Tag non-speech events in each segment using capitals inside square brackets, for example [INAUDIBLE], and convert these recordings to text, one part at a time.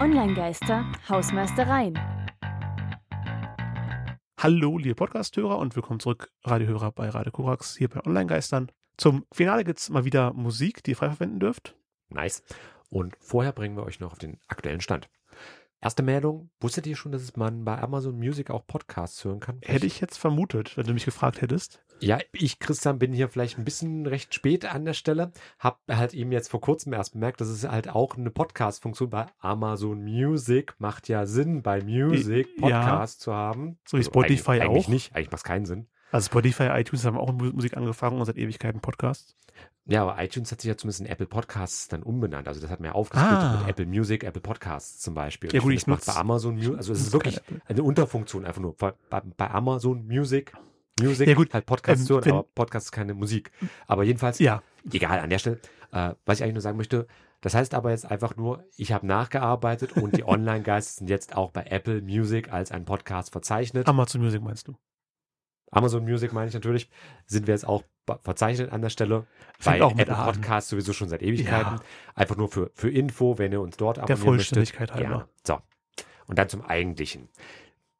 Online-Geister, Hausmeistereien. Hallo, liebe Podcast-Hörer und willkommen zurück, Radiohörer bei Radio Korax hier bei Online-Geistern. Zum Finale gibt es mal wieder Musik, die ihr frei verwenden dürft. Nice. Und vorher bringen wir euch noch auf den aktuellen Stand. Erste Meldung, wusstet ihr schon, dass man bei Amazon Music auch Podcasts hören kann? Hätte ich jetzt vermutet, wenn du mich gefragt hättest. Ja, ich, Christian, bin hier vielleicht ein bisschen recht spät an der Stelle. Hab halt eben jetzt vor kurzem erst bemerkt, dass es halt auch eine Podcast-Funktion bei Amazon Music macht ja Sinn, bei Music Podcasts ja. zu haben. So wie Spotify also eigentlich, auch. Eigentlich nicht, eigentlich macht es keinen Sinn. Also Spotify, iTunes haben auch Musik angefangen und seit Ewigkeiten Podcasts. Ja, aber iTunes hat sich ja zumindest in Apple Podcasts dann umbenannt. Also das hat mir aufgesplittet ah. mit Apple Music, Apple Podcasts zum Beispiel. Ja gut, ich, ich mache bei Amazon Music, also es ist wirklich eine Unterfunktion einfach nur. Bei, bei Amazon Music, Music, ja gut, halt Podcasts ähm, hören, aber Podcast ist keine Musik. Aber jedenfalls, ja. egal, an der Stelle, äh, was ich eigentlich nur sagen möchte, das heißt aber jetzt einfach nur, ich habe nachgearbeitet und die [LAUGHS] Online-Geister sind jetzt auch bei Apple Music als ein Podcast verzeichnet. Amazon Music meinst du? Amazon Music meine ich natürlich, sind wir jetzt auch verzeichnet an der Stelle. Fängt bei auch mit Apple an. Podcasts sowieso schon seit Ewigkeiten. Ja. Einfach nur für, für Info, wenn ihr uns dort Der abonnieren Vollständigkeit möchtet. halber. So. Und dann zum Eigentlichen.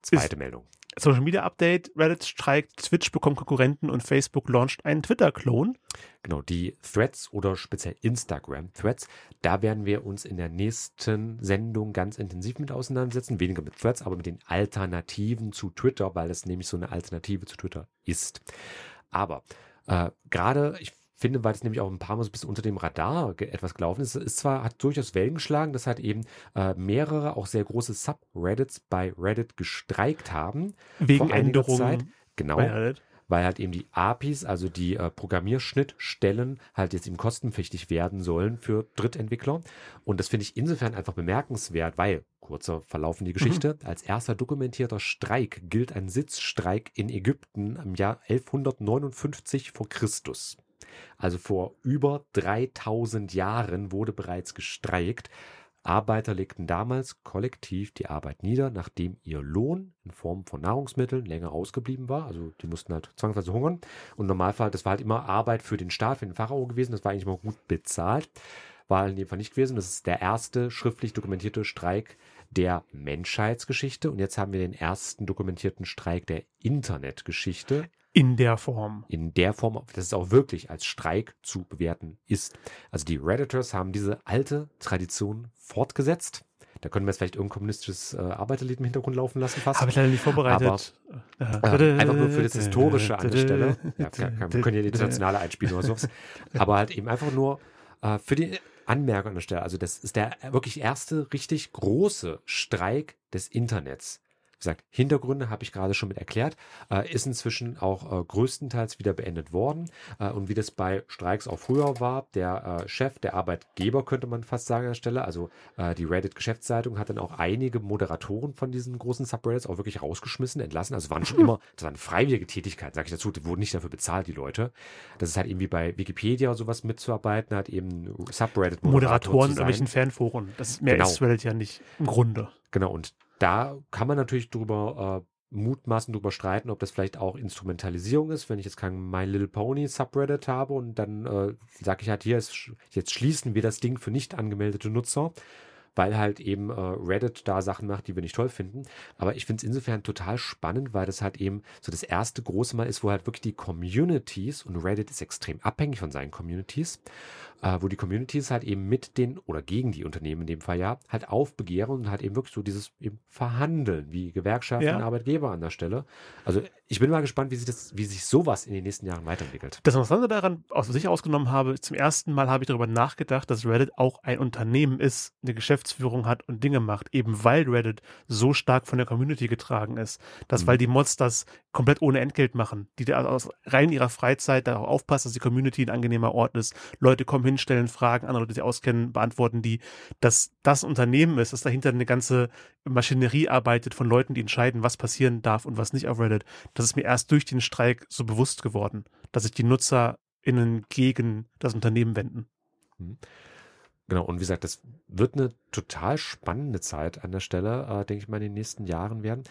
Zweite Meldung. Social Media Update, Reddit streikt, Twitch bekommt Konkurrenten und Facebook launcht einen Twitter-Klon. Genau, die Threads oder speziell Instagram-Threads, da werden wir uns in der nächsten Sendung ganz intensiv mit auseinandersetzen. Weniger mit Threads, aber mit den Alternativen zu Twitter, weil es nämlich so eine Alternative zu Twitter ist. Aber äh, gerade, ich finde, weil es nämlich auch ein paar Mal so ein bisschen unter dem Radar etwas gelaufen ist. Es ist zwar, hat durchaus Wellen geschlagen, dass halt eben äh, mehrere, auch sehr große Subreddits bei Reddit gestreikt haben. Wegen Änderungen Zeit. Genau. bei Reddit. Weil halt eben die APIs, also die äh, Programmierschnittstellen, halt jetzt eben kostenpflichtig werden sollen für Drittentwickler. Und das finde ich insofern einfach bemerkenswert, weil, kurzer Verlauf in die Geschichte, als erster dokumentierter Streik gilt ein Sitzstreik in Ägypten im Jahr 1159 vor Christus. Also vor über 3000 Jahren wurde bereits gestreikt. Arbeiter legten damals kollektiv die Arbeit nieder, nachdem ihr Lohn in Form von Nahrungsmitteln länger ausgeblieben war. Also die mussten halt zwangsweise hungern. Und im Normalfall, das war halt immer Arbeit für den Staat, für den Pharao gewesen. Das war eigentlich immer gut bezahlt. War in dem Fall nicht gewesen. Das ist der erste schriftlich dokumentierte Streik der Menschheitsgeschichte. Und jetzt haben wir den ersten dokumentierten Streik der Internetgeschichte In der Form. in der Form, dass es auch wirklich als Streik zu bewerten ist. Also die Redditors haben diese alte Tradition fortgesetzt. Da können wir jetzt vielleicht irgendein kommunistisches äh, Arbeiterlied im Hintergrund laufen lassen fast. Habe ich leider nicht vorbereitet. Äh, einfach nur für das Historische an der Stelle. Ja, kann, kann, wir können ja die internationale einspielen oder sowas. Aber halt eben einfach nur äh, für die Anmerkung an der Stelle. Also das ist der wirklich erste richtig große Streik des Internets. Gesagt, Hintergründe habe ich gerade schon mit erklärt, äh, ist inzwischen auch äh, größtenteils wieder beendet worden. Äh, und wie das bei Streiks auch früher war, der äh, Chef, der Arbeitgeber könnte man fast sagen an der Stelle, also äh, die Reddit-Geschäftszeitung hat dann auch einige Moderatoren von diesen großen Subreddits auch wirklich rausgeschmissen, entlassen. Also waren schon [LAUGHS] immer, das waren freiwillige Tätigkeiten, sage ich dazu, die wurden nicht dafür bezahlt, die Leute. Das ist halt irgendwie bei Wikipedia oder sowas mitzuarbeiten, hat eben Subreddit-Moderator Moderatoren in irgendwelchen Fanforen. Das mehr Genau. ist Reddit ja nicht im Grunde. Genau, und da kann man natürlich drüber äh, mutmaßen, drüber streiten, ob das vielleicht auch Instrumentalisierung ist, wenn ich jetzt kein My Little Pony Subreddit habe und dann äh, sage ich halt, hier ist, jetzt schließen wir das Ding für nicht angemeldete Nutzer, weil halt eben äh, Reddit da Sachen macht, die wir nicht toll finden. Aber ich finde es insofern total spannend, weil das halt eben so das erste große Mal ist, wo halt wirklich die Communities und Reddit ist extrem abhängig von seinen Communities, äh, wo die Communities halt eben mit den oder gegen die Unternehmen in dem Fall ja halt aufbegehren und halt eben wirklich so dieses eben Verhandeln wie Gewerkschaften Ja. und Arbeitgeber an der Stelle. Also ich bin mal gespannt, wie sich das, wie sich sowas in den nächsten Jahren weiterentwickelt. Das Interessante daran, aus sich ausgenommen habe, zum ersten Mal habe ich darüber nachgedacht, dass Reddit auch ein Unternehmen ist, eine Geschäftsführung hat und Dinge macht, eben weil Reddit so stark von der Community getragen ist. Dass, Mhm. weil die Mods das komplett ohne Entgelt machen, die da aus rein ihrer Freizeit darauf aufpassen, dass die Community ein angenehmer Ort ist. Leute kommen hin, stellen Fragen, andere Leute, die sie auskennen, beantworten die, dass das Unternehmen ist, dass dahinter eine ganze Maschinerie arbeitet von Leuten, die entscheiden, was passieren darf und was nicht auf Reddit. Das ist mir erst durch den Streik so bewusst geworden, dass sich die NutzerInnen gegen das Unternehmen wenden. Genau, und wie gesagt, das wird eine total spannende Zeit an der Stelle, äh, denke ich mal, in den nächsten Jahren werden.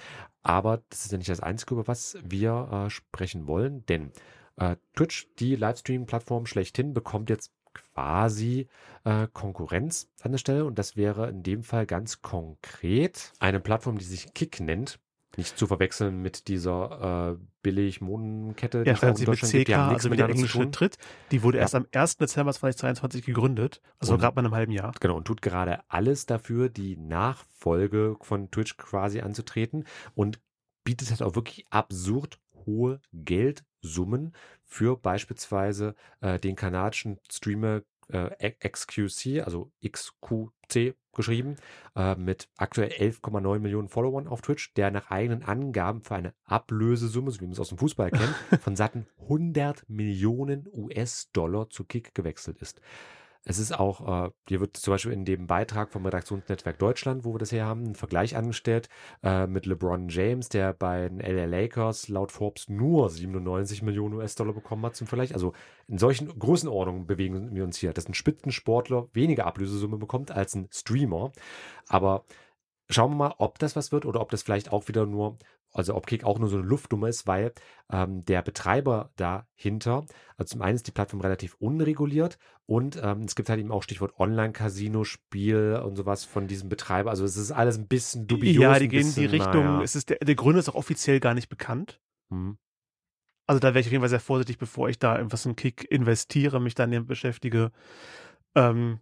Aber das ist ja nicht das Einzige, über was wir äh, sprechen wollen, denn äh, Twitch, die Livestream-Plattform schlechthin, bekommt jetzt quasi äh, Konkurrenz an der Stelle. Und das wäre in dem Fall ganz konkret eine Plattform, die sich Kick nennt. Nicht zu verwechseln mit dieser äh, Billig-Modenkette, Ja, es auch schreiben Sie mit CK, Die haben also wie der miteinander zu englische tun. Tritt. Die wurde Ja. erst am 1. Dezember 2022 gegründet, also gerade mal in einem halben Jahr. Genau, und tut gerade alles dafür, die Nachfolge von Twitch quasi anzutreten und bietet halt auch wirklich absurd hohe Geldsummen für beispielsweise äh, den kanadischen Streamer äh, XQC, also XQC geschrieben, äh, mit aktuell 11,9 Millionen Followern auf Twitch, der nach eigenen Angaben für eine Ablösesumme, so wie man es aus dem Fußball kennt, [LAUGHS] von satten 100 Millionen US-Dollar zu Kick gewechselt ist. Es ist auch, äh, hier wird zum Beispiel in dem Beitrag vom Redaktionsnetzwerk Deutschland, wo wir das hier haben, ein Vergleich angestellt äh, mit LeBron James, der bei den LA Lakers laut Forbes nur 97 Millionen US-Dollar bekommen hat zum Vergleich. Also in solchen Größenordnungen bewegen wir uns hier, dass ein Spitzensportler weniger Ablösesumme bekommt als ein Streamer. Aber schauen wir mal, ob das was wird oder ob das vielleicht auch wieder nur, also ob Kick auch nur so eine Luftnummer ist, weil ähm, der Betreiber dahinter, also zum einen ist die Plattform relativ unreguliert und ähm, es gibt halt eben auch Stichwort Online-Casino-Spiel und sowas von diesem Betreiber. Also es ist alles ein bisschen dubios. ja, die gehen in die Richtung, naja. es ist der, der Gründer ist auch offiziell gar nicht bekannt. Hm. Also da wäre ich auf jeden Fall sehr vorsichtig, bevor ich da irgendwas in Kick investiere, mich dann damit beschäftige. Ähm,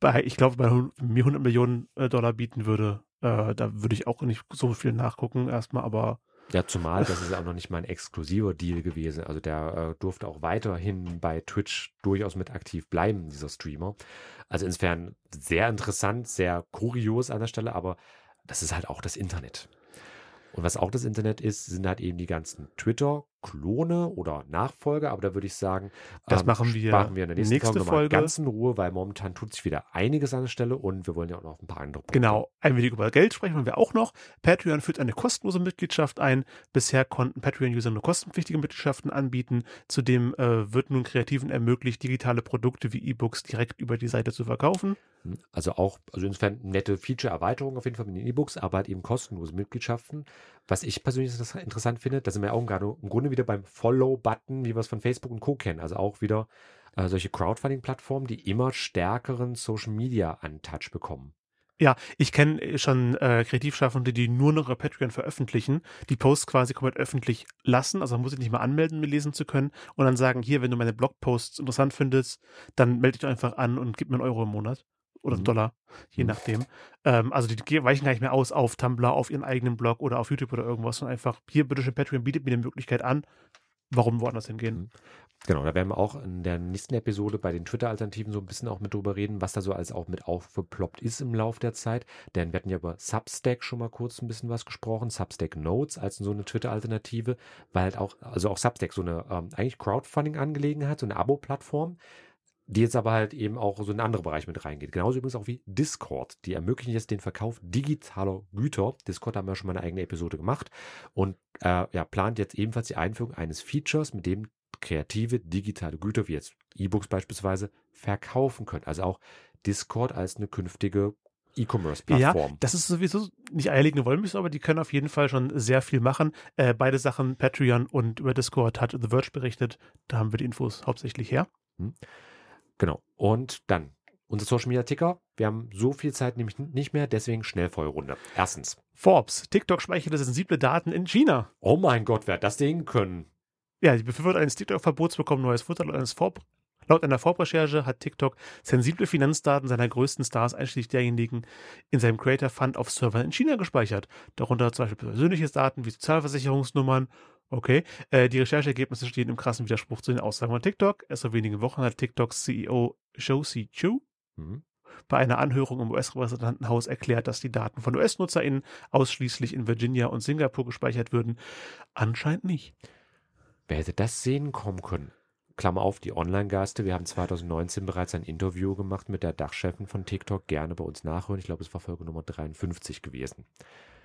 bei, ich glaube, bei mir 100 Millionen äh, Dollar bieten würde, äh, da würde ich auch nicht so viel nachgucken erstmal, aber Ja, zumal das ist auch noch nicht mal ein exklusiver Deal gewesen. Also der äh, durfte auch weiterhin bei Twitch durchaus mit aktiv bleiben, dieser Streamer. Also insofern sehr interessant, sehr kurios an der Stelle, aber das ist halt auch das Internet. Und was auch das Internet ist, sind halt eben die ganzen Twitter-Klone oder Nachfolger. Aber da würde ich sagen, Das machen wir sparen wir in der nächsten nächste Folge, Folge. ganz in Ruhe, weil momentan tut sich wieder einiges an der Stelle und wir wollen ja auch noch ein paar andere Punkte. Genau, ein wenig über Geld sprechen wir auch noch. Patreon führt eine kostenlose Mitgliedschaft ein. Bisher konnten Patreon-User nur kostenpflichtige Mitgliedschaften anbieten. Zudem äh, wird nun Kreativen ermöglicht, digitale Produkte wie E-Books direkt über die Seite zu verkaufen. Also auch, also insofern nette Feature-Erweiterung auf jeden Fall mit den E-Books, aber halt eben kostenlose Mitgliedschaften. Was ich persönlich inter- interessant finde, da sind wir auch im Grunde wieder beim Follow-Button, wie wir es von Facebook und Co. kennen. Also auch wieder äh, solche Crowdfunding-Plattformen, die immer stärkeren Social-Media-Untouch bekommen. Ja, ich kenne schon äh, Kreativschaffende, die nur noch über Patreon veröffentlichen, die Posts quasi komplett öffentlich lassen, also man muss sich nicht mal anmelden, die lesen zu können und dann sagen, hier, wenn du meine Blogposts interessant findest, dann melde dich einfach an und gib mir einen Euro im Monat oder Mhm. Dollar, je Mhm. nachdem. Ähm, also die weichen gar nicht mehr aus auf Tumblr, auf ihren eigenen Blog oder auf YouTube oder irgendwas, sondern einfach, hier, bitteschön, Patreon bietet mir die Möglichkeit an, warum woanders hingehen. Mhm. Genau, da werden wir auch in der nächsten Episode bei den Twitter-Alternativen so ein bisschen auch mit drüber reden, was da so alles auch mit aufgeploppt ist im Lauf der Zeit. Denn wir hatten ja über Substack schon mal kurz ein bisschen was gesprochen. Substack Notes als so eine Twitter-Alternative, weil halt auch, also auch Substack so eine ähm, eigentlich Crowdfunding-Angelegenheit, so eine Abo-Plattform, die jetzt aber halt eben auch so in andere Bereiche mit reingeht. Genauso übrigens auch wie Discord. Die ermöglichen jetzt den Verkauf digitaler Güter. Discord haben wir schon mal eine eigene Episode gemacht und äh, ja, plant jetzt ebenfalls die Einführung eines Features, mit dem kreative digitale Güter, wie jetzt E-Books beispielsweise, verkaufen können. Also auch Discord als eine künftige E-Commerce-Plattform. Ja, das ist sowieso nicht eierlegende Wollmilchsau, aber die können auf jeden Fall schon sehr viel machen. Äh, beide Sachen, Patreon und über Discord hat The Verge berichtet. Da haben wir die Infos hauptsächlich her. Genau. Und dann unser Social Media Ticker. Wir haben so viel Zeit nämlich nicht mehr, deswegen Schnellfeuerrunde. Erstens. Forbes, TikTok speicherte sensible Daten in China. Oh mein Gott, wer hat das sehen können? Ja, die Befürworter eines TikTok-Verbots bekommen neues Futter laut eines Vorb Laut einer Vorrecherche hat TikTok sensible Finanzdaten seiner größten Stars, einschließlich derjenigen in seinem Creator Fund auf Servern in China gespeichert. Darunter zum Beispiel persönliche Daten wie Sozialversicherungsnummern. Okay, äh, die Rechercheergebnisse stehen im krassen Widerspruch zu den Aussagen von TikTok. Erst vor wenigen Wochen hat TikToks CEO Josie Chu Mhm. bei einer Anhörung im US-Repräsentantenhaus erklärt, dass die Daten von US-NutzerInnen ausschließlich in Virginia und Singapur gespeichert würden. Anscheinend nicht. Wer hätte das sehen kommen können? Klammer auf, die Online-Gaste. Wir haben 2019 bereits ein Interview gemacht mit der Dachchefin von TikTok. Gerne bei uns nachhören. Ich glaube, es war Folge Nummer 53 gewesen.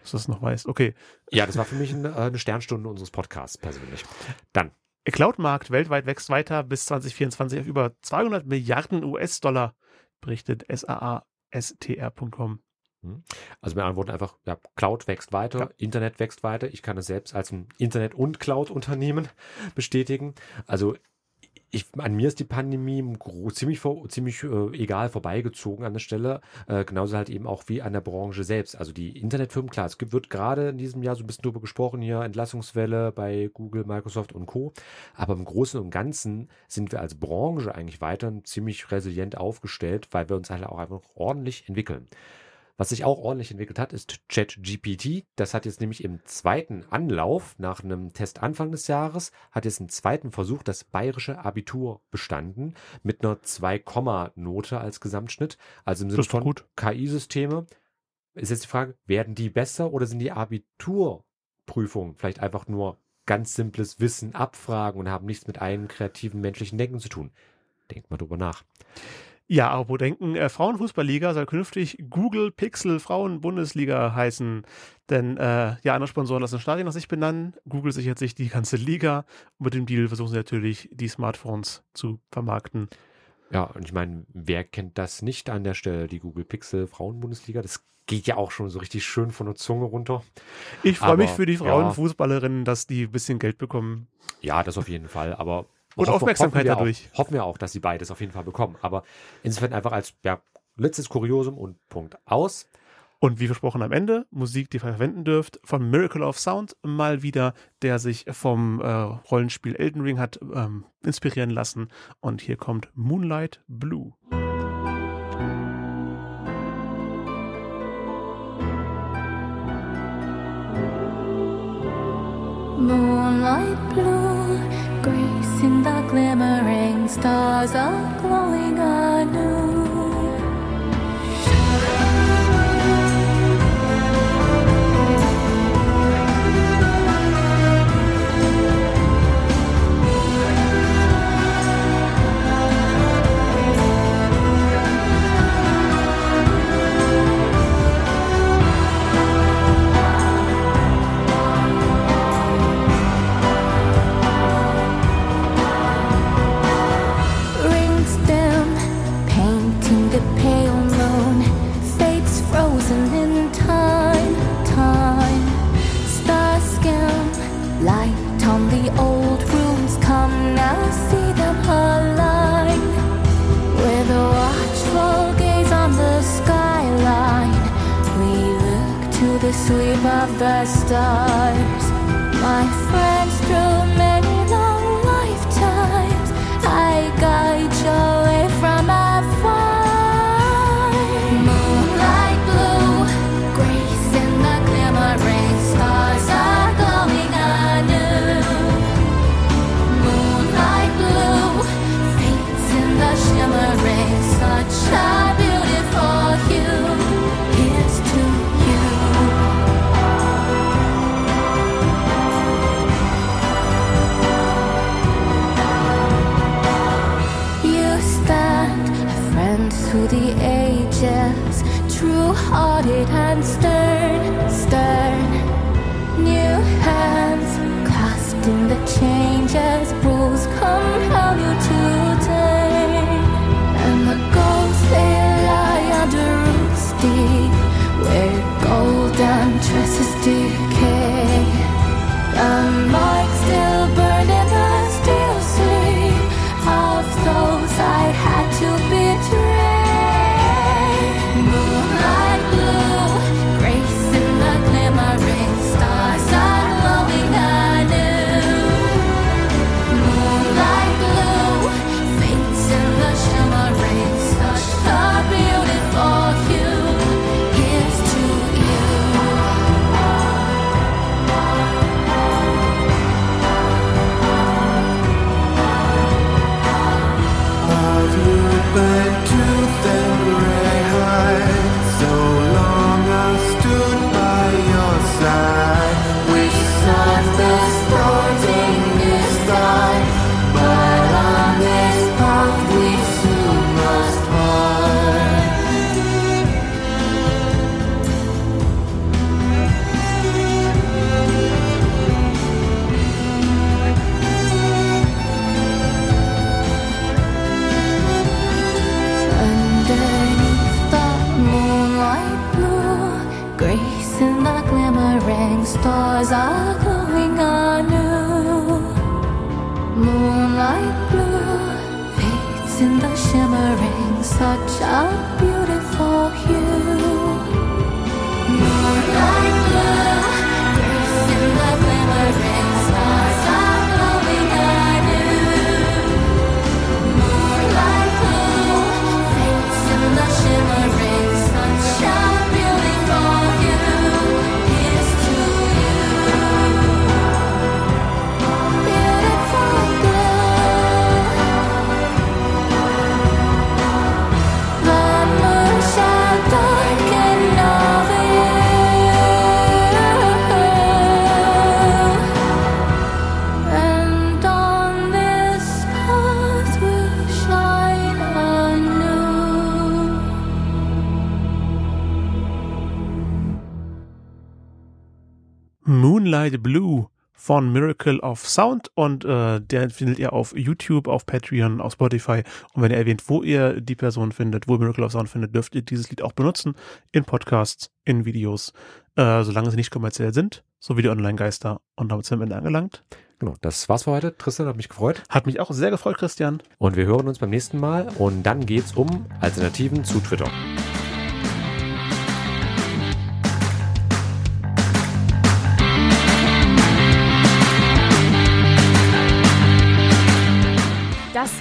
Dass du das noch weißt. Okay. Ja, das war für mich eine, eine Sternstunde unseres Podcasts persönlich. Dann, Cloud-Markt weltweit wächst weiter bis 2024 auf über 200 Milliarden US-Dollar, berichtet SAA-STR.com. also mit anderen Worten einfach, ja, Cloud wächst weiter, Ja. Internet wächst weiter. Ich kann es selbst als ein Internet- und Cloud-Unternehmen [LAUGHS] bestätigen. Also ich, an mir ist die Pandemie ziemlich, ziemlich äh, egal vorbeigezogen an der Stelle. Äh, genauso halt eben auch wie an der Branche selbst. Also die Internetfirmen, klar, es gibt, wird gerade in diesem Jahr so ein bisschen drüber gesprochen, hier Entlassungswelle bei Google, Microsoft und Co. Aber im Großen und Ganzen sind wir als Branche eigentlich weiterhin ziemlich resilient aufgestellt, weil wir uns halt auch einfach ordentlich entwickeln. Was sich auch ordentlich entwickelt hat, ist ChatGPT. Das hat jetzt nämlich im zweiten Anlauf nach einem Test Anfang des Jahres, hat jetzt im zweiten Versuch das bayerische Abitur bestanden mit einer 2-Note als Gesamtschnitt. Also im Sinne von KI-Systeme. Ist jetzt die Frage, werden die besser oder sind die Abiturprüfungen vielleicht einfach nur ganz simples Wissen abfragen und haben nichts mit einem kreativen menschlichen Denken zu tun? Denkt mal drüber nach. Ja, aber wo denken, äh, Frauenfußballliga soll künftig Google Pixel Frauen-Bundesliga heißen. Denn äh, ja, andere Sponsoren lassen das Stadion nach sich benennen. Google sichert sich die ganze Liga. Und mit dem Deal versuchen sie natürlich, die Smartphones zu vermarkten. Ja, und ich meine, wer kennt das nicht an der Stelle, die Google Pixel Frauen-Bundesliga? Das geht ja auch schon so richtig schön von der Zunge runter. Ich freue mich für die Frauenfußballerinnen, ja. dass die ein bisschen Geld bekommen. Ja, das auf jeden Fall. Aber und hoffen, Aufmerksamkeit hoffen dadurch. Auch, hoffen wir auch, dass sie beides auf jeden Fall bekommen. Aber insofern einfach als ja, letztes Kuriosum und Punkt aus. Und wie versprochen am Ende, Musik, die ihr verwenden dürft, von Miracle of Sound mal wieder, der sich vom äh, Rollenspiel Elden Ring hat ähm, inspirieren lassen. Und hier kommt Moonlight Blue. Moonlight Blue, grace in the glimmering stars are glowing anew. the ages, true hearted and stern, stern. New hands clasping the changes. morning stars are glowing anew. Moonlight blue fades in the shimmering, such a beautiful hue. Moonlight Blue von Miracle of Sound und äh, der findet ihr auf YouTube, auf Patreon, auf Spotify und wenn ihr erwähnt, wo ihr die Person findet, wo Miracle of Sound findet, dürft ihr dieses Lied auch benutzen in Podcasts, in Videos, äh, solange sie nicht kommerziell sind, so wie die Online-Geister und damit sind wir am Ende angelangt. Genau, das war's für heute. Tristan hat mich gefreut. Hat mich auch sehr gefreut, Christian. Und wir hören uns beim nächsten Mal. Und dann geht's um Alternativen zu Twitter.